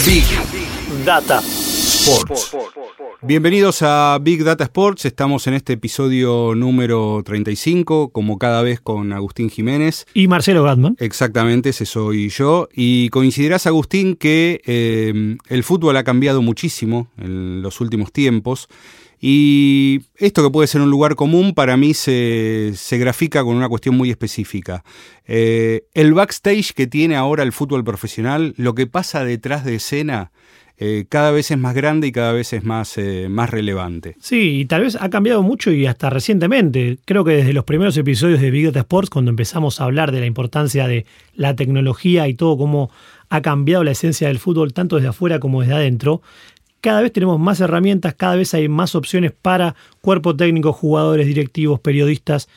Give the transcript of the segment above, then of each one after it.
Big Data Sports. Bienvenidos a Big Data Sports. Estamos en este episodio número 35, como cada vez con Agustín Jiménez. Y Marcelo Gatman. Exactamente, ese soy yo. Y coincidirás, Agustín, que eh, el fútbol ha cambiado muchísimo en los últimos tiempos. Y esto que puede ser un lugar común, para mí se, grafica con una cuestión muy específica. Eh, el backstage que tiene ahora el fútbol profesional, lo que pasa detrás de escena, eh, cada vez es más grande y cada vez es más, eh, más relevante. Sí, y tal vez ha cambiado mucho y hasta recientemente. Creo que desde los primeros episodios de Big Data Sports, cuando empezamos a hablar de la importancia de la tecnología y todo cómo ha cambiado la esencia del fútbol, tanto desde afuera como desde adentro, cada vez tenemos más herramientas, cada vez hay más opciones para cuerpo técnico, jugadores, directivos, periodistas.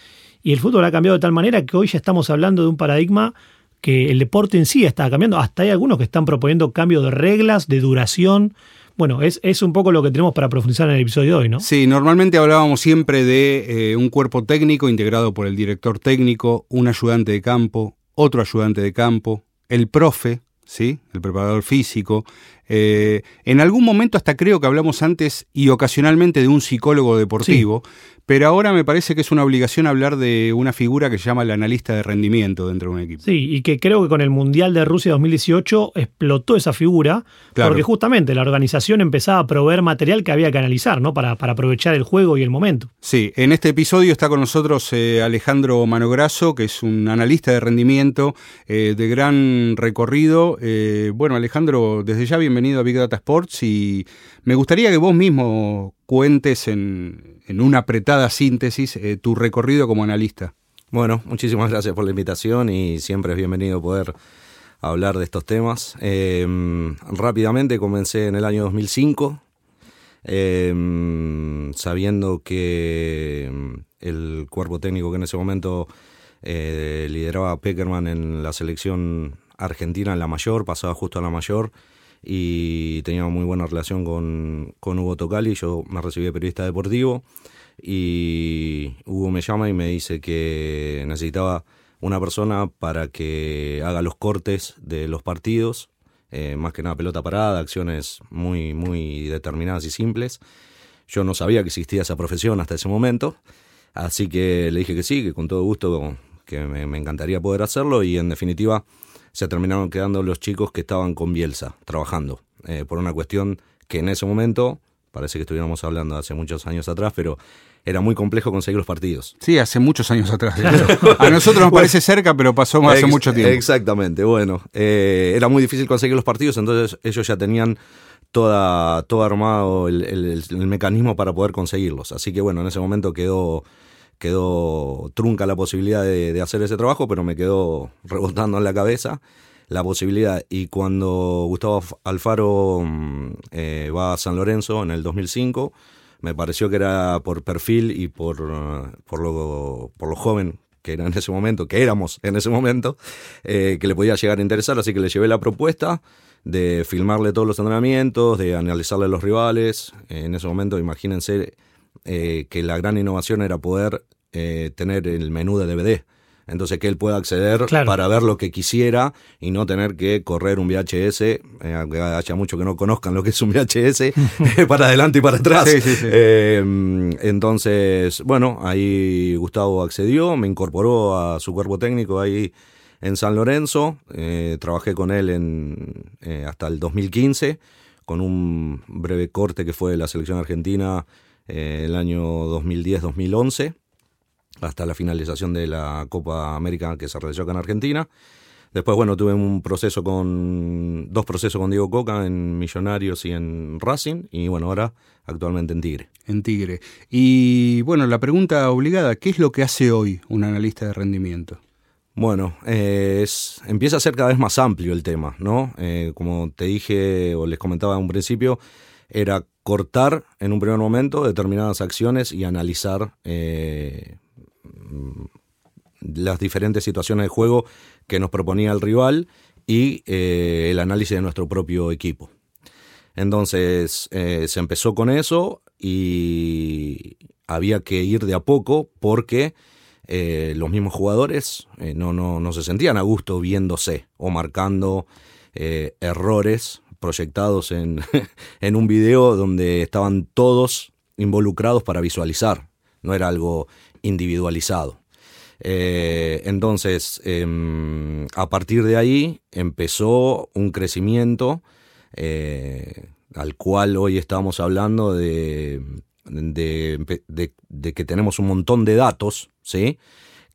Y el fútbol ha cambiado de tal manera que hoy ya estamos hablando de un paradigma que el deporte en sí está cambiando. Hasta hay algunos que están proponiendo cambios de reglas, de duración. Bueno, es, es, un poco lo que tenemos para profundizar en el episodio de hoy, ¿no? Sí, normalmente hablábamos siempre de eh, un cuerpo técnico integrado por el director técnico, un ayudante de campo, otro ayudante de campo, el profe, ¿sí? el preparador físico. Eh, en algún momento hasta creo que hablamos antes y ocasionalmente de un psicólogo deportivo, pero ahora me parece que es una obligación hablar de una figura que se llama el analista de rendimiento dentro de un equipo. Sí, y que creo que con el Mundial de Rusia 2018 explotó esa figura, porque justamente la organización empezaba a proveer material que había que analizar, ¿no? Para, para aprovechar el juego y el momento. Sí, en este episodio está con nosotros eh, Alejandro Manograso, que es un analista de rendimiento eh, de gran recorrido. Bueno, Alejandro, desde ya bienvenido a Big Data Sports y me gustaría que vos mismo cuentes en, una apretada síntesis eh, tu recorrido como analista. Bueno, muchísimas gracias por la invitación y siempre es bienvenido poder hablar de estos temas. Em, rápidamente comencé en el año 2005, em, sabiendo que em, el cuerpo técnico que en ese momento eh, lideraba Peckerman en la selección argentina en la mayor, pasaba justo a la mayor, y tenía muy buena relación con, con Hugo Tocali. Yo me recibí de periodista deportivo y Hugo me llama y me dice que necesitaba una persona para que haga los cortes de los partidos, eh, más que nada pelota parada, acciones muy, muy determinadas y simples. Yo no sabía que existía esa profesión hasta ese momento, así que le dije que sí, que con todo gusto que me, me encantaría poder hacerlo y en definitiva se terminaron quedando los chicos que estaban con Bielsa trabajando, eh, por una cuestión que en ese momento, parece que estuviéramos hablando hace muchos años atrás, pero era muy complejo conseguir los partidos. Sí, hace muchos años atrás. A nosotros nos parece cerca, pero pasó hace mucho tiempo. Exactamente, bueno, eh, era muy difícil conseguir los partidos, entonces ellos ya tenían toda, todo armado el, el, mecanismo para poder conseguirlos. Así que bueno, en ese momento quedó quedó trunca la posibilidad de, hacer ese trabajo, pero me quedó rebotando en la cabeza la posibilidad. Y cuando Gustavo Alfaro mm, eh, va a San Lorenzo en el 2005, me pareció que era por perfil y por, por, lo, por lo joven que era en ese momento, que éramos en ese momento, eh, que le podía llegar a interesar, así que le llevé la propuesta de filmarle todos los entrenamientos, de analizarle los rivales. En ese momento, imagínense eh, que la gran innovación era poder eh, tener el menú de DVD. Entonces que él pueda acceder para ver lo que quisiera y no tener que correr un VHS, eh, aunque haya muchos que no conozcan lo que es un VHS, para adelante y para atrás. entonces, bueno, ahí Gustavo accedió, me incorporó a su cuerpo técnico ahí en San Lorenzo, trabajé con él en, hasta el 2015, con un breve corte que fue la selección argentina eh, el año 2010-2011, hasta la finalización de la Copa América que se realizó acá en Argentina. Después, bueno, tuve un proceso con, dos procesos con Diego Coca en Millonarios y en Racing, y bueno, ahora actualmente en Tigre. En Tigre. Y bueno, la pregunta obligada, ¿qué es lo que hace hoy un analista de rendimiento? Bueno, eh, es, empieza a ser cada vez más amplio el tema, ¿no? Eh, como te dije o les comentaba en un principio, era cortar en un primer momento determinadas acciones y analizar eh, las diferentes situaciones de juego que nos proponía el rival y el análisis de nuestro propio equipo. Entonces se empezó con eso y había que ir de a poco porque eh, los mismos jugadores eh, no, no, no, se sentían a gusto viéndose o marcando eh, errores proyectados en, en un video donde estaban todos involucrados para visualizar, no era algo individualizado. entonces, em, a partir de ahí empezó un crecimiento al cual hoy estamos hablando de, de, que tenemos un montón de datos, ¿sí?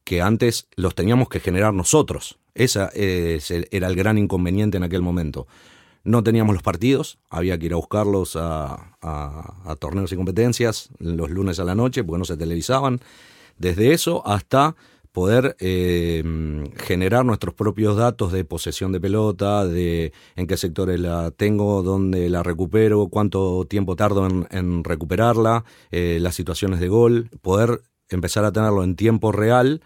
que antes los teníamos que generar nosotros. Ese era el gran inconveniente en aquel momento. No teníamos los partidos, había que ir a buscarlos a, torneos y competencias los lunes a la noche porque no se televisaban. Desde eso hasta poder eh, generar nuestros propios datos de posesión de pelota, de en qué sectores la tengo, dónde la recupero, cuánto tiempo tardo en, recuperarla, eh, las situaciones de gol, poder empezar a tenerlo en tiempo real.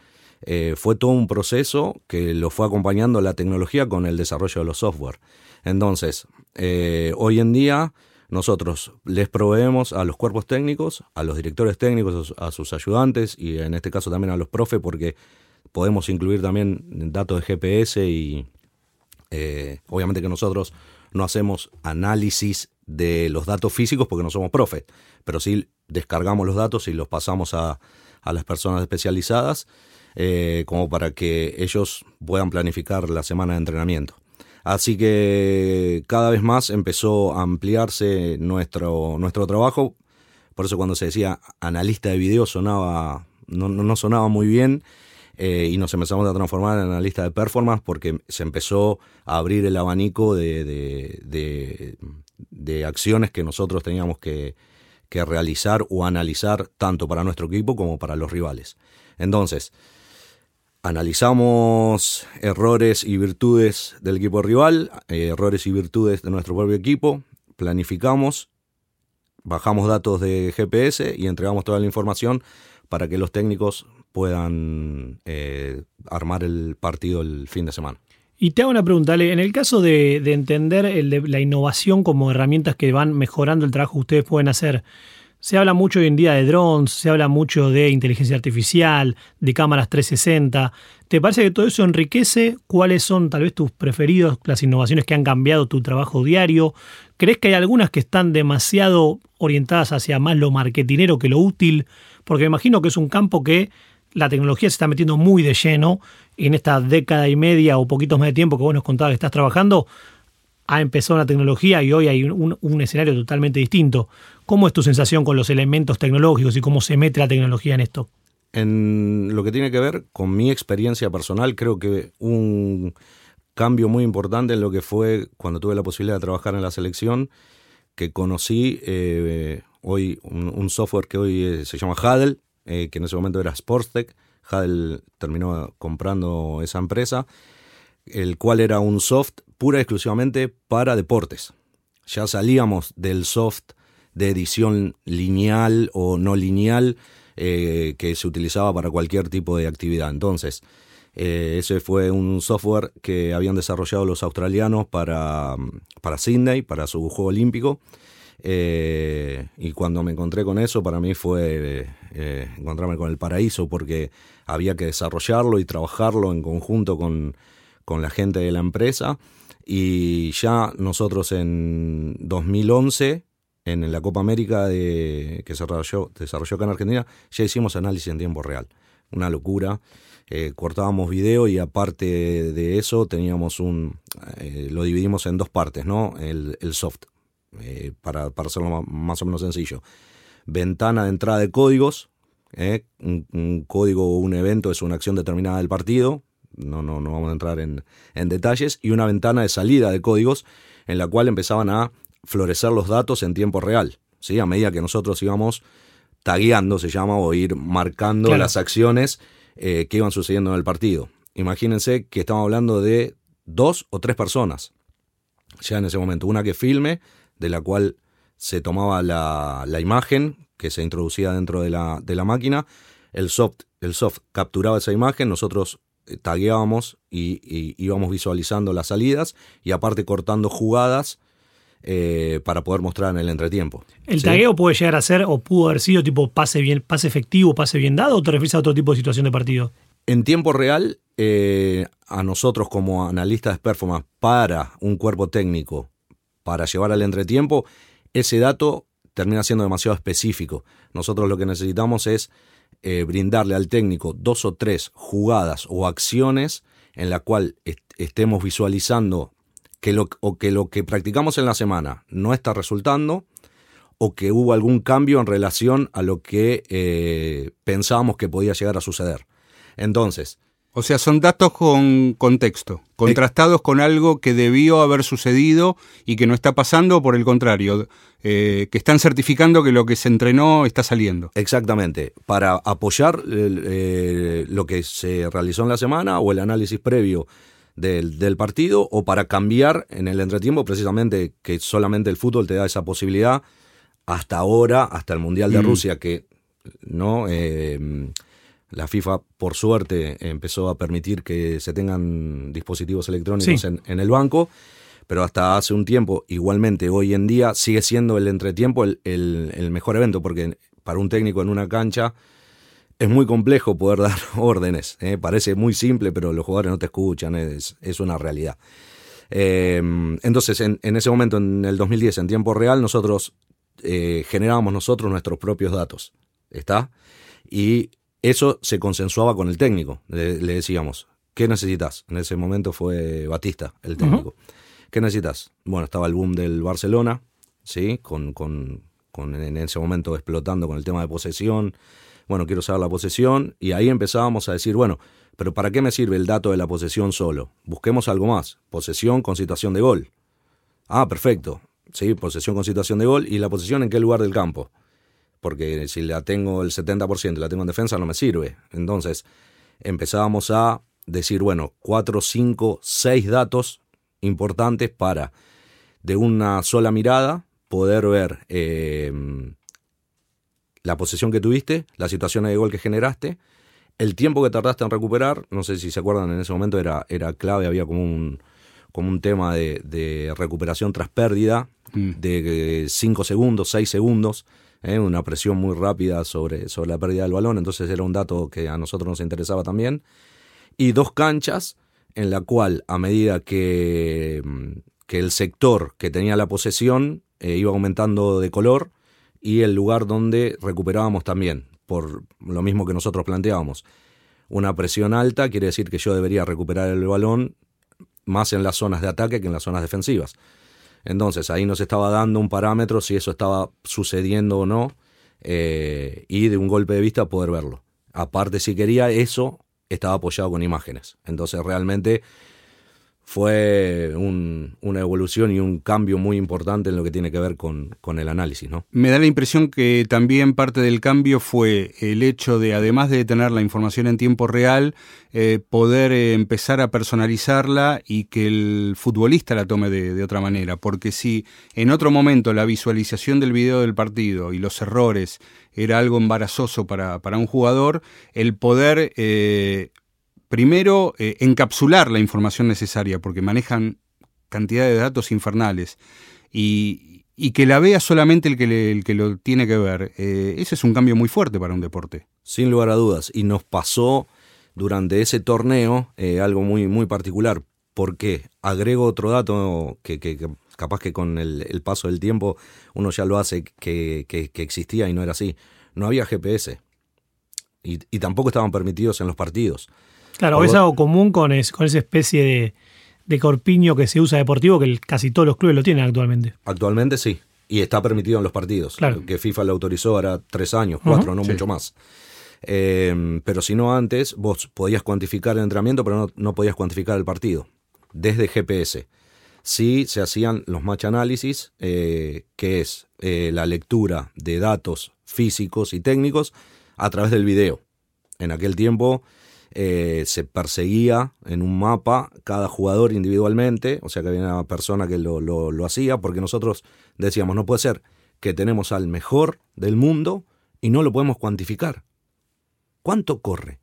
Eh, fue todo un proceso que lo fue acompañando la tecnología con el desarrollo de los software. Entonces, hoy en día nosotros les proveemos a los cuerpos técnicos, a los directores técnicos, a sus ayudantes y en este caso también a los profes porque podemos incluir también datos de GPS y eh, obviamente que nosotros no hacemos análisis de los datos físicos porque no somos profes, pero sí descargamos los datos y los pasamos a, las personas especializadas eh, como para que ellos puedan planificar la semana de entrenamiento. Así que cada vez más empezó a ampliarse nuestro, nuestro trabajo. Por eso cuando se decía analista de video sonaba, no, no sonaba muy bien. Eh, y nos empezamos a transformar en analista de performance porque se empezó a abrir el abanico de, de, de, acciones que nosotros teníamos que, que, realizar o analizar tanto para nuestro equipo como para los rivales. Entonces, analizamos errores y virtudes del equipo rival, eh, errores y virtudes de nuestro propio equipo, planificamos, bajamos datos de GPS y entregamos toda la información para que los técnicos puedan eh, armar el partido el fin de semana. Y te hago una pregunta, en el caso de, entender la innovación como herramientas que van mejorando el trabajo ustedes pueden hacer, se habla mucho hoy en día de drones, se habla mucho de inteligencia artificial, de cámaras 360. ¿Te parece que todo eso enriquece? ¿Cuáles son tal vez tus preferidos, las innovaciones que han cambiado tu trabajo diario? ¿Crees que hay algunas que están demasiado orientadas hacia más lo marketinero que lo útil? Porque me imagino que es un campo que la tecnología se está metiendo muy de lleno en esta década y media o poquitos más de tiempo que vos nos contabas que estás trabajando ha empezado la tecnología y hoy hay un, escenario totalmente distinto. ¿Cómo es tu sensación con los elementos tecnológicos y cómo se mete la tecnología en esto? En lo que tiene que ver con mi experiencia personal, creo que un cambio muy importante en lo que fue cuando tuve la posibilidad de trabajar en la selección, que conocí eh, hoy un, software que hoy eh, se llama Hadel, eh, que en ese momento era Sportstech. Hadel terminó comprando esa empresa, el cual era un soft pura y exclusivamente para deportes. Ya salíamos del soft de edición lineal o no lineal eh, que se utilizaba para cualquier tipo de actividad. Entonces, eh, ese fue un software que habían desarrollado los australianos para, para Sydney, para su juego olímpico. Eh, y cuando me encontré con eso, para mí fue encontrarme con el paraíso, porque había que desarrollarlo y trabajarlo en conjunto con, con la gente de la empresa. Y ya nosotros en 2011, en la Copa América de, que se desarrolló, desarrolló acá en Argentina, ya hicimos análisis en tiempo real. Una locura. Eh, cortábamos video y aparte de eso teníamos un... Eh, lo dividimos en dos partes, ¿no? El, soft, eh, para, para hacerlo más, o menos sencillo. Ventana de entrada de códigos, un, un, código o un evento es una acción determinada del partido, no, no, no vamos a entrar en, detalles, y una ventana de salida de códigos en la cual empezaban a florecer los datos en tiempo real, ¿sí? a medida que nosotros íbamos tagueando, se llama, o ir marcando las acciones eh, que iban sucediendo en el partido. imagínense que estamos hablando de dos o tres personas ya en ese momento. Una que filme, de la cual se tomaba la, la imagen que se introducía dentro de la, de la máquina, el soft, el soft capturaba esa imagen, nosotros tagueábamos y, y íbamos visualizando las salidas y aparte cortando jugadas eh, para poder mostrar en el entretiempo. ¿El ¿sí? tagueo puede llegar a ser o pudo haber sido tipo pase bien, pase efectivo, pase bien dado o te refieres a otro tipo de situación de partido? En tiempo real, eh, a nosotros como analistas de performance para un cuerpo técnico, para llevar al entretiempo, ese dato termina siendo demasiado específico. Nosotros lo que necesitamos es eh, brindarle al técnico dos o tres jugadas o acciones en la cual est estemos visualizando que lo, o que lo que practicamos en la semana no está resultando o que hubo algún cambio en relación a lo que eh, pensábamos que podía llegar a suceder. Entonces, O sea, son datos con contexto, contrastados con algo que debió haber sucedido y que no está pasando, por el contrario, eh, que están certificando que lo que se entrenó está saliendo. Exactamente, para apoyar eh, lo que se realizó en la semana o el análisis previo del, del, partido o para cambiar en el entretiempo precisamente que solamente el fútbol te da esa posibilidad hasta ahora, hasta el Mundial de mm. Rusia que no... Eh, la FIFA, por suerte, empezó a permitir que se tengan dispositivos electrónicos sí. en, en, el banco, pero hasta hace un tiempo, igualmente, hoy en día sigue siendo el entretiempo el, el, el mejor evento, porque para un técnico en una cancha es muy complejo poder dar órdenes. ¿eh? Parece muy simple, pero los jugadores no te escuchan, es, es una realidad. Eh, entonces, en, en, ese momento, en el 2010, en tiempo real, nosotros eh, generábamos nosotros nuestros propios datos. ¿Está? Y eso se consensuaba con el técnico. Le, le, decíamos, ¿qué necesitas? En ese momento fue Batista, el técnico. Uh -huh. ¿Qué necesitas? Bueno, estaba el boom del Barcelona, ¿sí? Con, con, con, en ese momento explotando con el tema de posesión. Bueno, quiero saber la posesión. Y ahí empezábamos a decir, bueno, pero ¿para qué me sirve el dato de la posesión solo? Busquemos algo más. Posesión con situación de gol. Ah, perfecto. Sí, posesión con situación de gol. ¿Y la posesión en qué lugar del campo? Porque si la tengo el 70% y la tengo en defensa no me sirve. Entonces empezábamos a decir, bueno, 4, 5, 6 datos importantes para de una sola mirada poder ver eh, la posesión que tuviste, la situación de gol que generaste, el tiempo que tardaste en recuperar, no sé si se acuerdan, en ese momento era, era clave, había como un, como un tema de, de recuperación tras pérdida mm. de 5 segundos, 6 segundos, ¿eh? una presión muy rápida sobre, sobre la pérdida del balón, entonces era un dato que a nosotros nos interesaba también. Y dos canchas en la cual a medida que, que el sector que tenía la posesión eh, iba aumentando de color y el lugar donde recuperábamos también, por lo mismo que nosotros planteábamos. Una presión alta quiere decir que yo debería recuperar el balón más en las zonas de ataque que en las zonas defensivas. Entonces ahí nos estaba dando un parámetro si eso estaba sucediendo o no eh, y de un golpe de vista poder verlo. Aparte si quería eso estaba apoyado con imágenes. Entonces realmente fue un, una evolución y un cambio muy importante en lo que tiene que ver con, el análisis. ¿no? Me da la impresión que también parte del cambio fue el hecho de, además de tener la información en tiempo real, eh, poder eh, empezar a personalizarla y que el futbolista la tome de, otra manera. Porque si en otro momento la visualización del video del partido y los errores era algo embarazoso para, para un jugador, el poder... Eh, primero, eh, encapsular la información necesaria, porque manejan cantidad de datos infernales, y, que la vea solamente el que, lo tiene que ver. Eh, ese es un cambio muy fuerte para un deporte. Sin lugar a dudas, y nos pasó durante ese torneo eh, algo muy, muy particular, porque agrego otro dato que, capaz que con el, el, paso del tiempo uno ya lo hace, que, que, existía y no era así. No había GPS. Y, y tampoco estaban permitidos en los partidos. Claro, es algo común con, es, con esa especie de, de, corpiño que se usa deportivo que el, casi todos los clubes lo tienen actualmente. Actualmente sí, y está permitido en los partidos. Claro. Que FIFA lo autorizó ahora tres años, cuatro, uh -huh, no sí. mucho más. Eh, pero si no antes, vos podías cuantificar el entrenamiento, pero no, no podías cuantificar el partido, desde GPS. Sí se hacían los match análisis, eh, que es eh, la lectura de datos físicos y técnicos a través del video. En aquel tiempo eh, se perseguía en un mapa cada jugador individualmente, o sea que había una persona que lo, lo, hacía, porque nosotros decíamos, no puede ser que tenemos al mejor del mundo y no lo podemos cuantificar. ¿Cuánto corre?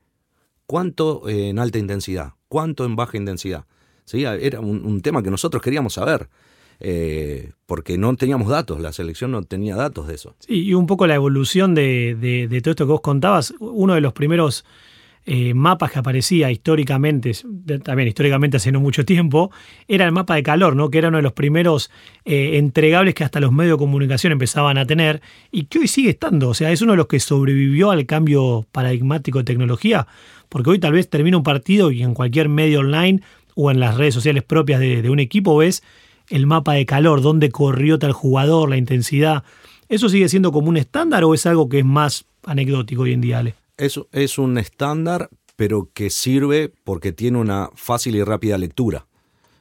¿Cuánto eh, en alta intensidad? ¿Cuánto en baja intensidad? ¿Sí? Era un, tema que nosotros queríamos saber. Eh, porque no teníamos datos, la selección no tenía datos de eso. Sí, y un poco la evolución de, de, de todo esto que vos contabas, uno de los primeros eh, mapas que aparecía históricamente, también históricamente hace no mucho tiempo, era el mapa de calor, ¿no? que era uno de los primeros eh, entregables que hasta los medios de comunicación empezaban a tener y que hoy sigue estando. O sea, es uno de los que sobrevivió al cambio paradigmático de tecnología, porque hoy tal vez termina un partido y en cualquier medio online o en las redes sociales propias de, de un equipo ves el mapa de calor, dónde corrió tal jugador, la intensidad. ¿Eso sigue siendo como un estándar o es algo que es más anecdótico hoy en día, Ale? Es, es un estándar, pero que sirve porque tiene una fácil y rápida lectura.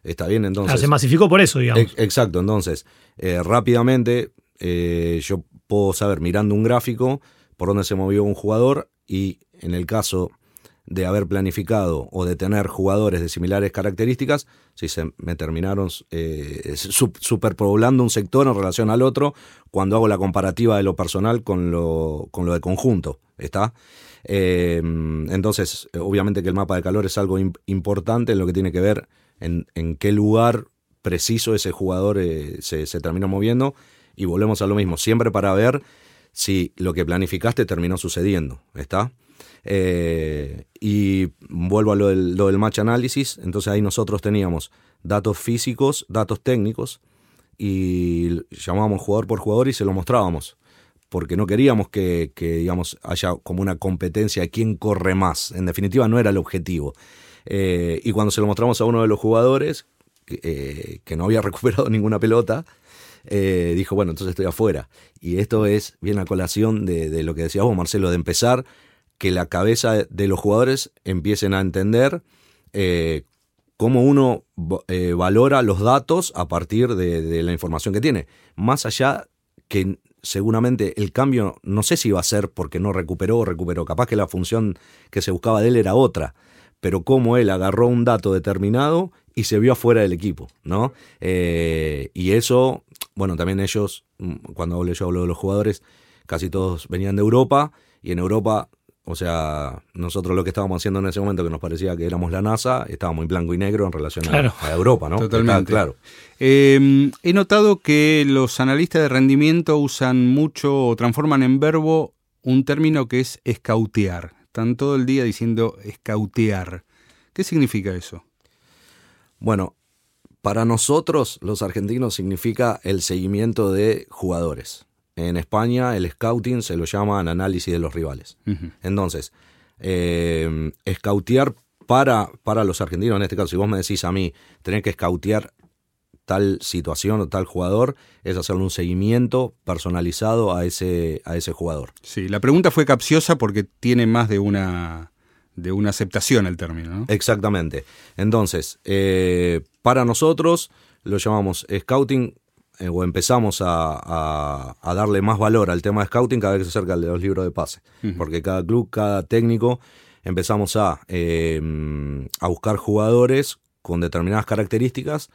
Está bien, entonces. Ah, se masificó por eso, digamos. Ex- Exacto, entonces, eh, rápidamente eh, yo puedo saber mirando un gráfico por dónde se movió un jugador y en el caso de haber planificado o de tener jugadores de similares características, si se me terminaron eh, su- superpoblando un sector en relación al otro, cuando hago la comparativa de lo personal con lo, con lo de conjunto, ¿está? Eh, entonces, obviamente que el mapa de calor es algo im- importante en lo que tiene que ver en, en qué lugar preciso ese jugador eh, se, se terminó moviendo y volvemos a lo mismo, siempre para ver si lo que planificaste terminó sucediendo, ¿está? Eh, y vuelvo a lo del, lo del match análisis, entonces ahí nosotros teníamos datos físicos, datos técnicos, y llamábamos jugador por jugador y se lo mostrábamos, porque no queríamos que, que, digamos, haya como una competencia de quién corre más, en definitiva no era el objetivo. Eh, y cuando se lo mostramos a uno de los jugadores, que, eh, no había recuperado ninguna pelota, eh, dijo, bueno, entonces estoy afuera. Y esto es bien a colación de, lo que decías vos, Marcelo, de empezar que la cabeza de los jugadores empiecen a entender cómo uno valora los datos a partir de, de, la información que tiene. Más allá que seguramente el cambio, no sé si va a ser porque no recuperó o recuperó, capaz que la función que se buscaba de él era otra, pero cómo él agarró un dato determinado y se vio afuera del equipo, ¿no? Eh, y eso, bueno, también ellos, cuando hablo yo hablo de los jugadores, casi todos venían de Europa y en Europa o sea, nosotros lo que estábamos haciendo en ese momento, que nos parecía que éramos la NASA, estábamos en blanco y negro en relación claro. a, a, Europa, ¿no? Totalmente. Está claro. Eh, he notado que los analistas de rendimiento usan mucho o transforman en verbo un término que es escautear. Están todo el día diciendo escautear. ¿Qué significa eso? Bueno, para nosotros, los argentinos, significa el seguimiento de jugadores. En España el scouting se lo llaman análisis de los rivales. Uh -huh. Entonces, eh, scoutear para, para los argentinos, en este caso, si vos me decís a mí, tener que scoutear tal situación o tal jugador, es hacerle un seguimiento personalizado a ese, a ese jugador. Sí, la pregunta fue capciosa porque tiene más de una, de una aceptación el término, ¿no? Exactamente. Entonces, eh, para nosotros lo llamamos scouting eh, o empezamos a, a, a, darle más valor al tema de scouting cada vez que se acerca de los libros de pase. Uh -huh. Porque cada club, cada técnico, empezamos a, eh, a buscar jugadores con determinadas características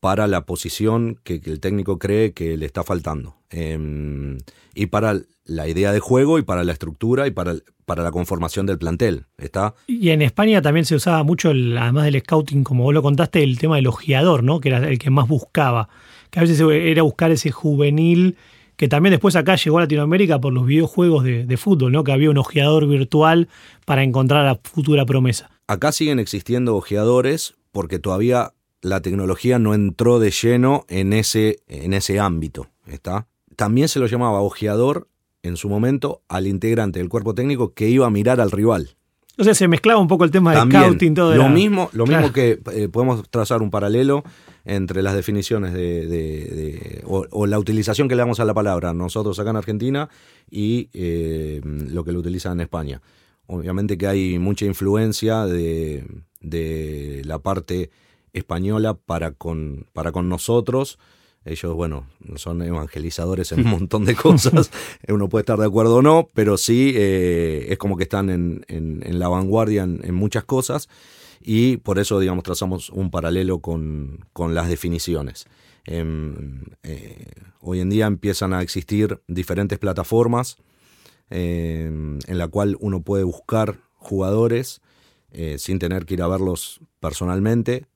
para la posición que, que, el técnico cree que le está faltando. Eh, y para la idea de juego y para la estructura y para, para la conformación del plantel. ¿Está? Y en España también se usaba mucho, el, además del scouting, como vos lo contaste, el tema del ojeador, ¿no? que era el que más buscaba. Que a veces era buscar ese juvenil que también después acá llegó a Latinoamérica por los videojuegos de, de fútbol, ¿no? que había un ojeador virtual para encontrar a la futura promesa. Acá siguen existiendo ojeadores porque todavía la tecnología no entró de lleno en ese, en ese ámbito. ¿está? También se lo llamaba ojeador en su momento al integrante del cuerpo técnico que iba a mirar al rival. O sea, se mezclaba un poco el tema de scouting, todo. Lo mismo, lo claro. mismo que eh, podemos trazar un paralelo entre las definiciones de, de, o, la utilización que le damos a la palabra nosotros acá en Argentina y eh, lo que lo utilizan en España. Obviamente que hay mucha influencia de, de la parte española para con, para con nosotros Ellos, bueno, son evangelizadores en un montón de cosas. Uno puede estar de acuerdo o no, pero sí eh, es como que están en, en, la vanguardia en, muchas cosas y por eso, digamos, trazamos un paralelo con, con las definiciones. Em, eh, hoy en día empiezan a existir diferentes plataformas em, en la cual uno puede buscar jugadores eh, sin tener que ir a verlos personalmente.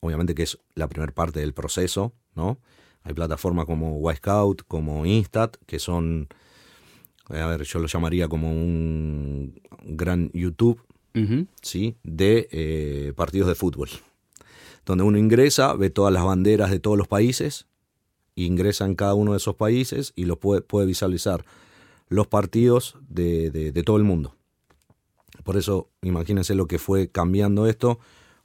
Obviamente que es la primera parte del proceso, ¿no? Hay plataformas como Scout, como Instat, que son, a ver, yo lo llamaría como un gran YouTube, ¿sí? De eh, partidos de fútbol. Donde uno ingresa, ve todas las banderas de todos los países, ingresa en cada uno de esos países y lo puede, puede visualizar los partidos de, de todo el mundo. Por eso, imagínense lo que fue cambiando esto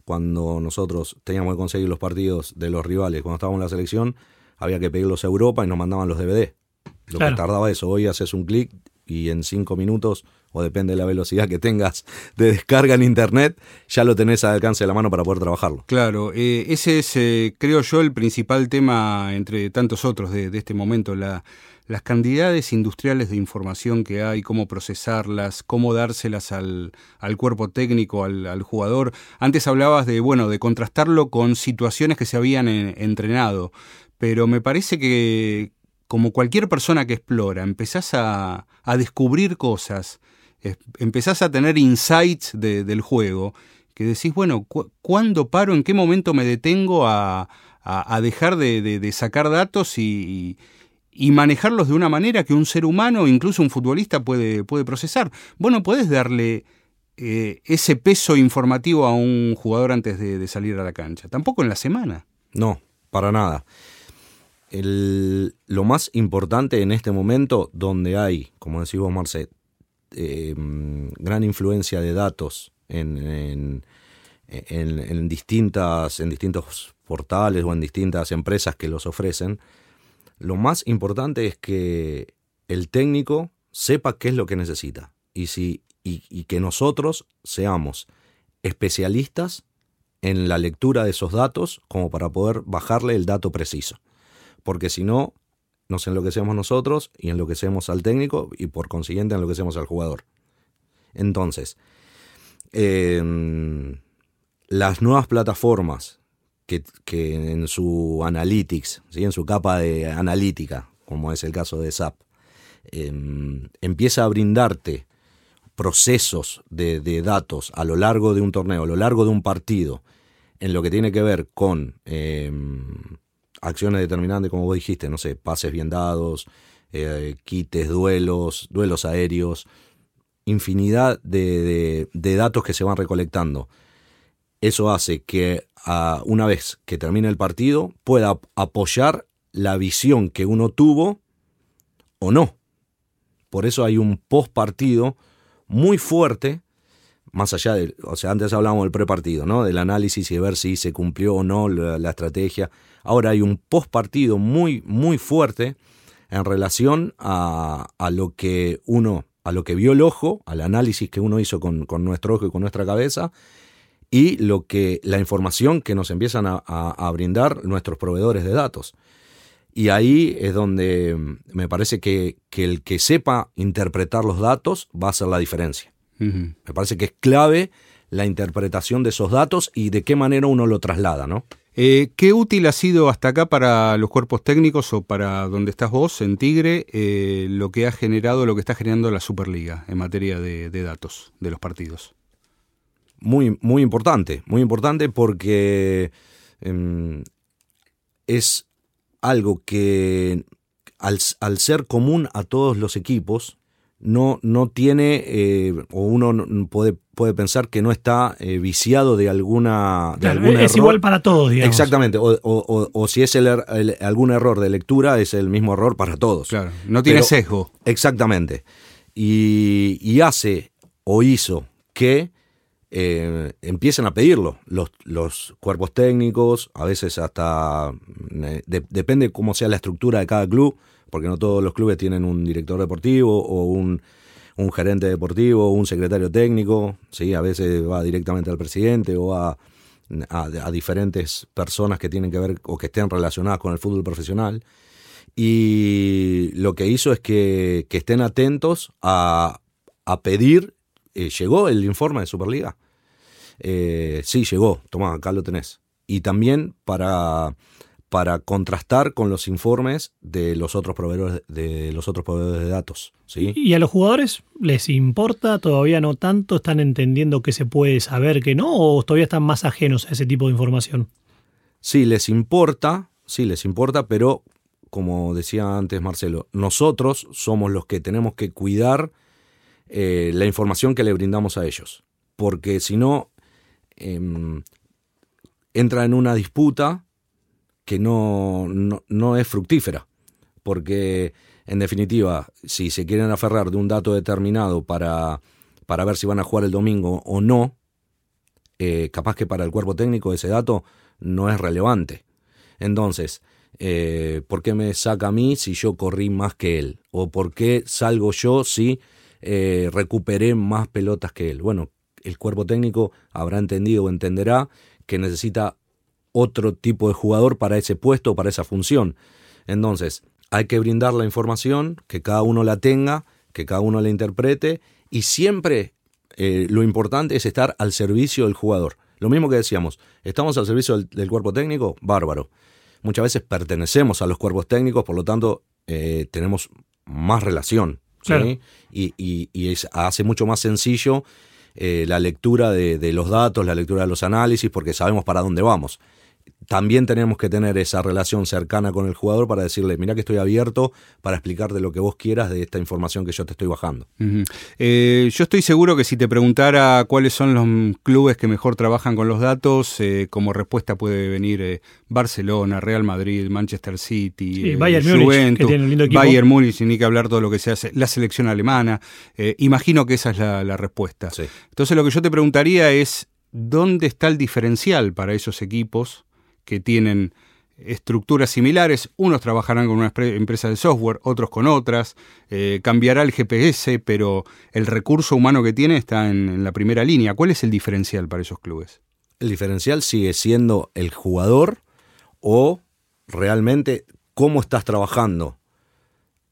cuando nosotros teníamos que conseguir los partidos de los rivales. Cuando estábamos en la selección, había que pedirlos a Europa y nos mandaban los DVD. Lo que tardaba eso. Hoy haces un clic y en cinco minutos, o depende de la velocidad que tengas de descarga en internet, ya lo tenés al alcance de la mano para poder trabajarlo. Claro, eh, ese es, eh, creo yo, el principal tema entre tantos otros de, de este momento, la las cantidades industriales de información que hay, cómo procesarlas, cómo dárselas al, al cuerpo técnico, al, jugador. Antes hablabas de, bueno, de contrastarlo con situaciones que se habían entrenado, pero me parece que como cualquier persona que explora, empezás a, a descubrir cosas, empezás a tener insights del juego, que decís, bueno, ¿cuándo paro? ¿En qué momento me detengo a, a, dejar de, sacar datos y y manejarlos de una manera que un ser humano, incluso un futbolista, puede, puede procesar. Bueno, puedes darle eh, ese peso informativo a un jugador antes de, salir a la cancha. Tampoco en la semana. No, para nada. Lo más importante en este momento, donde hay, como decís vos, Marce, em, gran influencia de datos en, distintas, en distintos portales o en distintas empresas que los ofrecen, lo más importante es que el técnico sepa qué es lo que necesita y, si, y, que nosotros seamos especialistas en la lectura de esos datos como para poder bajarle el dato preciso. Porque si no, nos enloquecemos nosotros y enloquecemos al técnico y por consiguiente enloquecemos al jugador. Entonces, em, las nuevas plataformas que, en su analytics, en su capa de analítica, como es el caso de SAP, em, empieza a brindarte procesos de, datos a lo largo de un torneo, a lo largo de un partido, en lo que tiene que ver con em, acciones determinantes, como vos dijiste, no sé, pases bien dados, eh, quites, duelos, duelos aéreos, infinidad de, de datos que se van recolectando. Eso hace que una vez que termine el partido, pueda apoyar la visión que uno tuvo o no. Por eso hay un post partido muy fuerte, más allá de, o sea, antes hablábamos del prepartido, ¿no? Del análisis y de ver si se cumplió o no la, estrategia. Ahora hay un post partido muy, muy fuerte en relación a, a, lo que uno, a lo que vio el ojo, al análisis que uno hizo con, con nuestro ojo y con nuestra cabeza, y lo que, la información que nos empiezan a, brindar nuestros proveedores de datos. Y ahí es donde mm, me parece que, el que sepa interpretar los datos va a hacer la diferencia. Me parece que es clave la interpretación de esos datos y de qué manera uno lo traslada, ¿no? Eh, ¿Qué útil ha sido hasta acá para los cuerpos técnicos o para donde estás vos, en Tigre, eh, lo que ha generado, lo que está generando la Superliga en materia de datos de los partidos? muy, muy importante, muy importante porque em, es algo que al, ser común a todos los equipos, no, no tiene, eh, o uno puede, puede pensar que no está eh, viciado de alguna. De es igual para todos, digamos. Exactamente, o, si es er, algún error de lectura, es el mismo error para todos. Claro, no tiene sesgo. Exactamente. Y, y hace o hizo que eh, empiezan a pedirlo los, los, cuerpos técnicos, a veces hasta eh, depende cómo sea la estructura de cada club, porque no todos los clubes tienen un director deportivo o un, un gerente deportivo o un secretario técnico, ¿sí? a veces va directamente al presidente o va a, diferentes personas que tienen que ver o que estén relacionadas con el fútbol profesional. Y lo que hizo es que, estén atentos a, pedir. Eh, ¿Llegó el informe de Superliga? Eh, sí, llegó. Tomá, acá lo tenés. Y también para para contrastar con los informes de los otros proveedores de los otros proveedores de datos. ¿sí? ¿Y a los jugadores les importa? ¿Todavía no tanto? ¿Están entendiendo qué se puede saber, qué no? ¿O todavía están más ajenos a ese tipo de información? Sí, les importa, sí, les importa, pero como decía antes Marcelo, nosotros somos los que tenemos que cuidar eh, la información que le brindamos a ellos. Porque si no, em, entra en una disputa que no, no, es fructífera, porque en definitiva, si se quieren aferrar de un dato determinado para, para ver si van a jugar el domingo o no, eh, capaz que para el cuerpo técnico ese dato no es relevante. Entonces, eh, ¿por qué me saca a mí si yo corrí más que él? ¿O por qué salgo yo si eh, recuperé más pelotas que él? Bueno, el cuerpo técnico habrá entendido o entenderá que necesita otro tipo de jugador para ese puesto para esa función. Entonces, hay que brindar la información, que cada uno la tenga, que cada uno la interprete y siempre eh, lo importante es estar al servicio del jugador. Lo mismo que decíamos, estamos al servicio del, cuerpo técnico, bárbaro. Muchas veces pertenecemos a los cuerpos técnicos, por lo tanto eh, tenemos más relación. Y, hace mucho más sencillo eh, la lectura de los datos, la lectura de los análisis, porque sabemos para dónde vamos también tenemos que tener esa relación cercana con el jugador para decirle, mira que estoy abierto para explicarte lo que vos quieras de esta información que yo te estoy bajando. Eh, yo estoy seguro que si te preguntara cuáles son los clubes que mejor trabajan con los datos, eh, como respuesta puede venir eh, Barcelona, Real Madrid, Manchester City, Bayern Múnich, que tiene un lindo equipo. Bayern Múnich, ni que hablar todo lo que se hace, la selección alemana. imagino que esa es la, respuesta. Entonces lo que yo te preguntaría es, ¿dónde está el diferencial para esos equipos? Que tienen estructuras similares, unos trabajarán con una empresa de software, otros con otras, eh, cambiará el GPS, pero el recurso humano que tiene está en, la primera línea. ¿Cuál es el diferencial para esos clubes? El diferencial sigue siendo el jugador o realmente cómo estás trabajando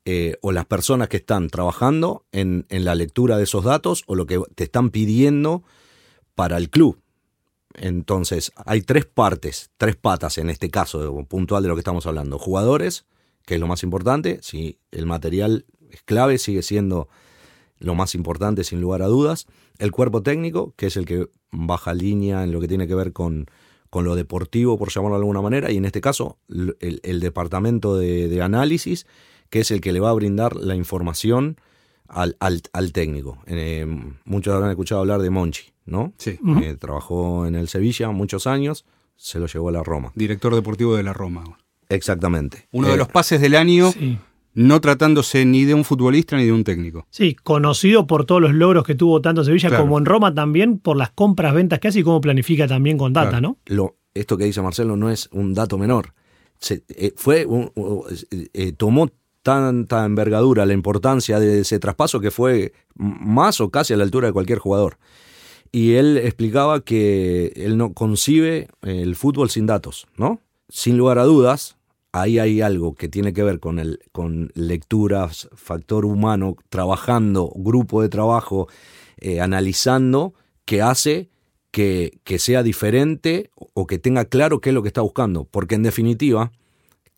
eh, o las personas que están trabajando en la lectura de esos datos o lo que te están pidiendo para el club. Entonces, hay tres partes, tres patas en este caso puntual de lo que estamos hablando. Jugadores, que es lo más importante, si el material es clave, sigue siendo lo más importante sin lugar a dudas. El cuerpo técnico, que es el que baja línea en lo que tiene que ver con, con lo deportivo, por llamarlo de alguna manera, y en este caso el, departamento de, análisis, que es el que le va a brindar la información al, al, técnico. Eh, muchos habrán escuchado hablar de Monchi. ¿No? Sí. Eh, trabajó en el Sevilla muchos años, se lo llevó a la Roma. Director deportivo de la Roma. Exactamente. Uno de eh, los pases del año, no tratándose ni de un futbolista ni de un técnico. Sí, conocido por todos los logros que tuvo tanto en Sevilla como en Roma también, por las compras, ventas que hace y cómo planifica también con data, ¿no? Lo, esto que dice Marcelo no es un dato menor. Se, eh, fue tomó tanta envergadura la importancia de ese traspaso que fue más o casi a la altura de cualquier jugador y él explicaba que él no concibe el fútbol sin datos, ¿no? Sin lugar a dudas, ahí hay algo que tiene que ver con, el, con lecturas, factor humano, trabajando, grupo de trabajo, eh, analizando, que hace que, que, sea diferente o que tenga claro qué es lo que está buscando. Porque en definitiva,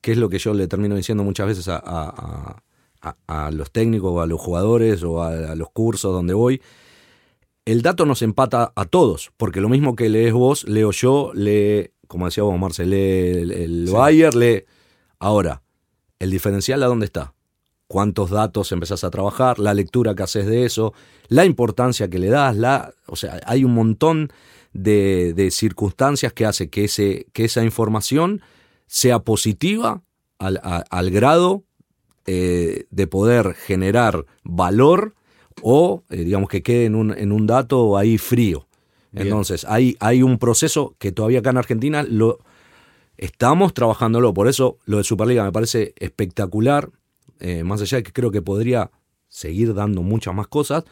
que es lo que yo le termino diciendo muchas veces a, a, a, los técnicos a los jugadores o a los cursos donde voy, el dato nos empata a todos, porque lo mismo que lees vos, leo yo, lee, como decía vos, Marcel, lee el, Bayer, lee. Ahora, ¿el diferencial a dónde está? ¿Cuántos datos empezás a trabajar? La lectura que haces de eso, la importancia que le das, la, o sea, hay un montón de, circunstancias que hace que, ese, que esa información sea positiva al, grado eh, de poder generar valor o eh, digamos que quede en un, en un dato ahí frío. Entonces, hay, hay un proceso que todavía acá en Argentina lo estamos trabajándolo. Por eso lo de Superliga me parece espectacular, eh, más allá de que creo que podría seguir dando muchas más cosas,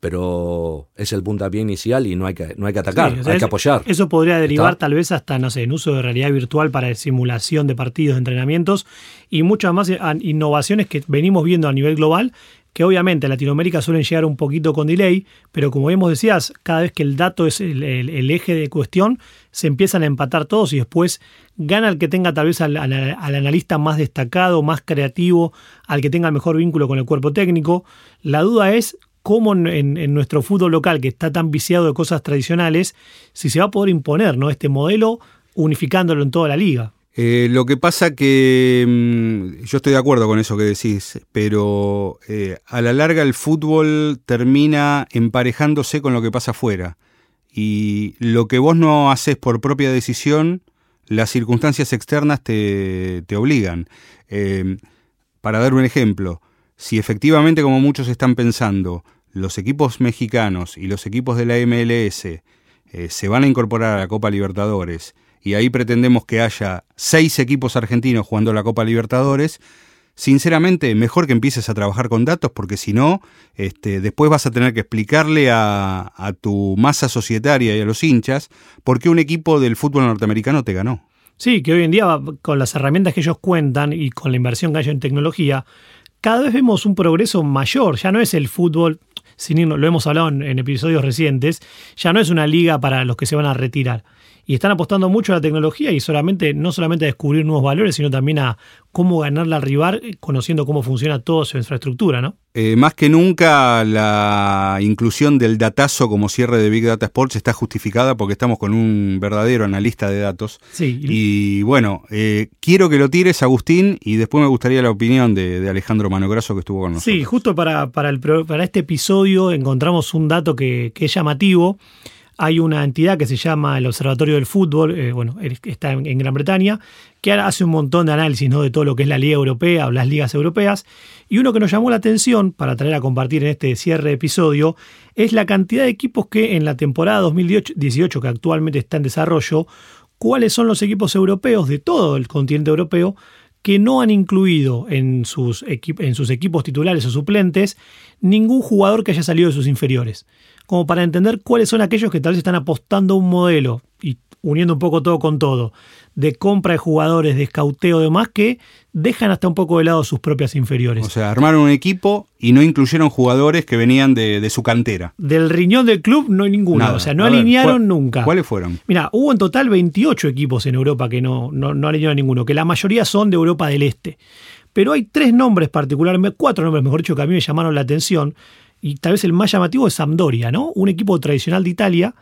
pero es el puntapié inicial y no hay que, no hay que atacar, Sí, o sea, hay que apoyar. Eso podría derivar ¿Está? tal vez hasta, no sé, en uso de realidad virtual para simulación de partidos, de entrenamientos y muchas más eh, innovaciones que venimos viendo a nivel global, que obviamente en Latinoamérica suelen llegar un poquito con delay, pero como bien vos decías, cada vez que el dato es el, eje de cuestión, se empiezan a empatar todos y después gana el que tenga tal vez al, al- al analista más destacado, más creativo, al que tenga el mejor vínculo con el cuerpo técnico. La duda es cómo en, en- en nuestro fútbol local, que está tan viciado de cosas tradicionales, si se va a poder imponer ¿no? este modelo unificándolo en toda la liga. Eh, lo que pasa que mm, yo estoy de acuerdo con eso que decís, pero eh, a la larga el fútbol termina emparejándose con lo que pasa afuera. Y lo que vos no haces por propia decisión, las circunstancias externas te, te obligan. Eh, para dar un ejemplo, si efectivamente, como muchos están pensando, los equipos mexicanos y los equipos de la MLS eh, se van a incorporar a la Copa Libertadores y ahí pretendemos que haya seis equipos argentinos jugando la Copa Libertadores, sinceramente mejor que empieces a trabajar con datos porque si no, este, después vas a tener que explicarle a, tu masa societaria y a los hinchas por qué un equipo del fútbol norteamericano te ganó. Sí, que hoy en día, con las herramientas que ellos cuentan y con la inversión que hay en tecnología, cada vez vemos un progreso mayor. Ya no es el fútbol, lo hemos hablado en episodios recientes, ya no es una liga para los que se van a retirar. Y están apostando mucho a la tecnología y solamente, no solamente a descubrir nuevos valores, sino también a cómo ganarle al rival, eh, conociendo cómo funciona toda su infraestructura, ¿no? Eh, más que nunca la inclusión del datazo como cierre de Big Data Sports está justificada porque estamos con un verdadero analista de datos. Sí, y- bueno, eh, quiero que lo tires, Agustín, y después me gustaría la opinión de, de Alejandro Manograso que estuvo con nosotros. Sí, justo para, para, el, para este episodio encontramos un dato que, que es llamativo. Hay una entidad que se llama el Observatorio del Fútbol, eh, bueno, está en, Gran Bretaña, que hace un montón de análisis de todo lo que es la Liga Europea o las ligas europeas. Y uno que nos llamó la atención para traer a compartir en este cierre episodio es la cantidad de equipos que en la temporada 2018, que actualmente está en desarrollo, cuáles son los equipos europeos de todo el continente europeo que no han incluido en sus, en sus equipos titulares o suplentes ningún jugador que haya salido de sus inferiores. Como para entender cuáles son aquellos que tal vez están apostando a un modelo y uniendo un poco todo con todo, de compra de jugadores, de escauteo y demás, que dejan hasta un poco de lado sus propias inferiores. O sea, armaron un equipo y no incluyeron jugadores que venían de, de su cantera. Del riñón del club no hay ninguno, Nada. o sea, no A alinearon ¿cuál- nunca. ¿Cuáles fueron? Mira, hubo en total 28 equipos en Europa que no, no, no alinearon ninguno, que la mayoría son de Europa del Este. Pero hay tres nombres particularmente, cuatro nombres, mejor dicho, que a mí me llamaron la atención. Y tal vez el más llamativo es Sampdoria, ¿no? Un equipo tradicional de Italia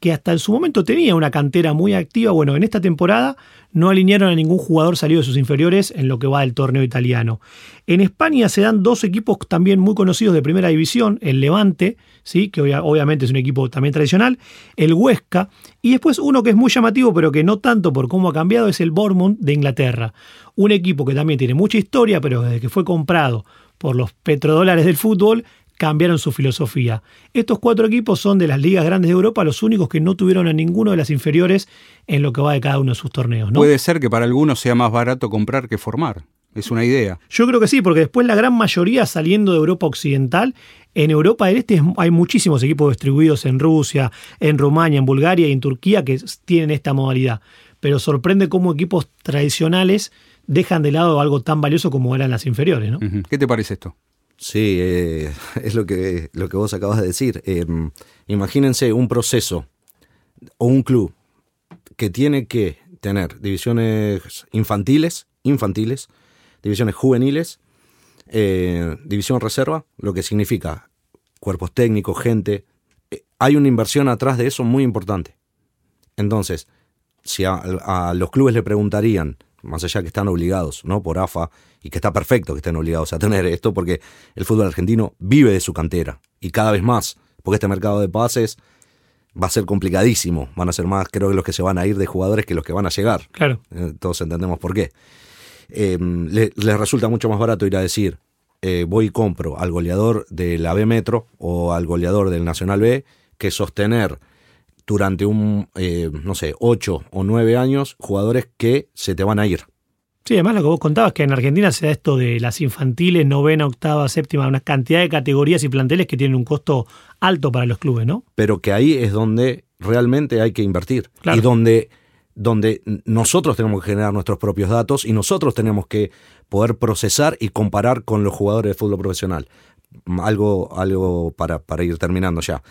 que hasta en su momento tenía una cantera muy activa. Bueno, en esta temporada no alinearon a ningún jugador salido de sus inferiores en lo que va del torneo italiano. En España se dan dos equipos también muy conocidos de primera división, el Levante, ¿sí? que obvia- obviamente es un equipo también tradicional, el Huesca, y después uno que es muy llamativo, pero que no tanto por cómo ha cambiado, es el Bournemouth de Inglaterra. Un equipo que también tiene mucha historia, pero desde que fue comprado por los petrodólares del fútbol, cambiaron su filosofía. Estos cuatro equipos son de las ligas grandes de Europa los únicos que no tuvieron a ninguno de las inferiores en lo que va de cada uno de sus torneos. ¿no? Puede ser que para algunos sea más barato comprar que formar. Es una idea. Yo creo que sí, porque después la gran mayoría saliendo de Europa Occidental, en Europa del Este es- hay muchísimos equipos distribuidos en Rusia, en Rumania, en Bulgaria y en Turquía que tienen esta modalidad. Pero sorprende cómo equipos tradicionales dejan de lado algo tan valioso como eran las inferiores. ¿Qué te parece esto? Sí, eh, es lo que, lo que vos acabas de decir. Eh, imagínense un proceso o un club que tiene que tener divisiones infantiles, infantiles, divisiones juveniles, eh, división reserva, lo que significa cuerpos técnicos, gente. Eh, hay una inversión atrás de eso muy importante. Entonces, si a, a los clubes le preguntarían, más allá que están obligados, ¿no? Por AFA, y que está perfecto que estén obligados a tener esto, porque el fútbol argentino vive de su cantera, y cada vez más, porque este mercado de pases va a ser complicadísimo, van a ser más, creo que los que se van a ir de jugadores que los que van a llegar. Claro. Eh, todos entendemos por qué. Eh, le- les resulta mucho más barato ir a decir, eh, voy y compro al goleador de la B Metro o al goleador del Nacional B, que sostener durante un, eh, no sé, ocho o nueve años jugadores que se te van a ir. Sí, además lo que vos contabas, que en Argentina se da esto de las infantiles, novena, octava, séptima, una cantidad de categorías y planteles que tienen un costo alto para los clubes, ¿no? Pero que ahí es donde realmente hay que invertir. Claro. Y donde, donde nosotros tenemos que generar nuestros propios datos y nosotros tenemos que poder procesar y comparar con los jugadores de fútbol profesional. Algo, algo para, para ir terminando ya.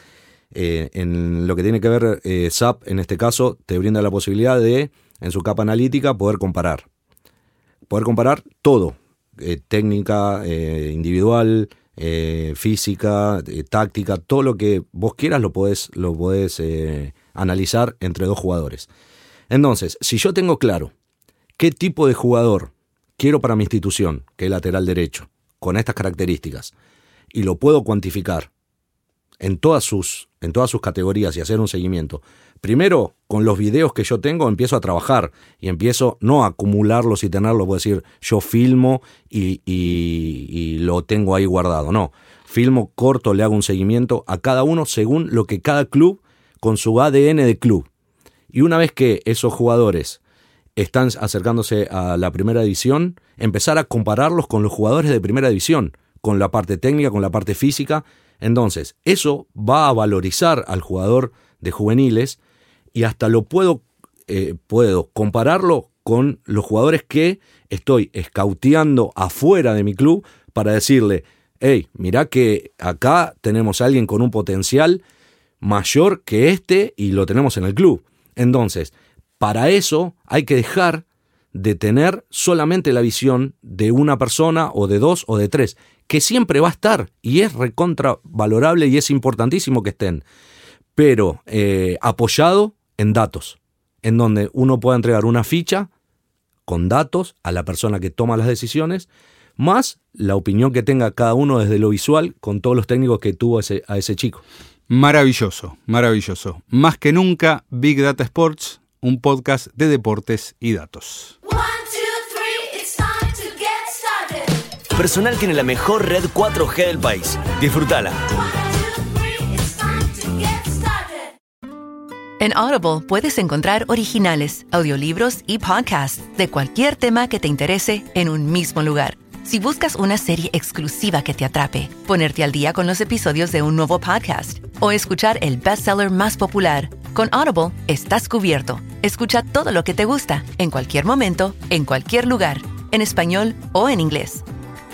Eh, en lo que tiene que ver eh, SAP, en este caso, te brinda la posibilidad de, en su capa analítica, poder comparar. Poder comparar todo. eh, técnica, eh, individual, física, táctica, todo lo que vos quieras lo podés, lo podés analizar entre dos jugadores. Entonces, si yo tengo claro qué tipo de jugador quiero para mi institución, que es lateral derecho, con estas características, y lo puedo cuantificar en todas sus, en todas sus categorías y hacer un seguimiento. Primero, con los videos que yo tengo, empiezo a trabajar y empiezo no a acumularlos y tenerlos, puedo decir, yo filmo y, y- y lo tengo ahí guardado. No, filmo corto, le hago un seguimiento a cada uno según lo que cada club, con su ADN de club. Y una vez que esos jugadores están acercándose a la primera división, empezar a compararlos con los jugadores de primera división, con la parte técnica, con la parte física. Entonces, eso va a valorizar al jugador de juveniles y hasta lo puedo, eh, puedo compararlo con los jugadores que estoy escauteando afuera de mi club para decirle, hey, mirá que acá tenemos a alguien con un potencial mayor que este y lo tenemos en el club. Entonces, para eso hay que dejar de tener solamente la visión de una persona o de dos o de tres, que siempre va a estar y es recontra valorable y es importantísimo que estén, pero eh, apoyado en datos, en donde uno pueda entregar una ficha con datos a la persona que toma las decisiones, más la opinión que tenga cada uno desde lo visual con todos los técnicos que tuvo a ese chico. Maravilloso, maravilloso. Más que nunca, Big Data Sports, un podcast de deportes y datos. Personal tiene la mejor red 4G del país. Disfrútala. En Audible puedes encontrar originales, audiolibros y podcasts de cualquier tema que te interese en un mismo lugar. Si buscas una serie exclusiva que te atrape, ponerte al día con los episodios de un nuevo podcast o escuchar el bestseller más popular, con Audible estás cubierto. Escucha todo lo que te gusta, en cualquier momento, en cualquier lugar, en español o en inglés.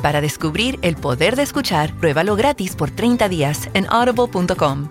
Para descubrir el poder de escuchar, pruébalo gratis por 30 días en audible.com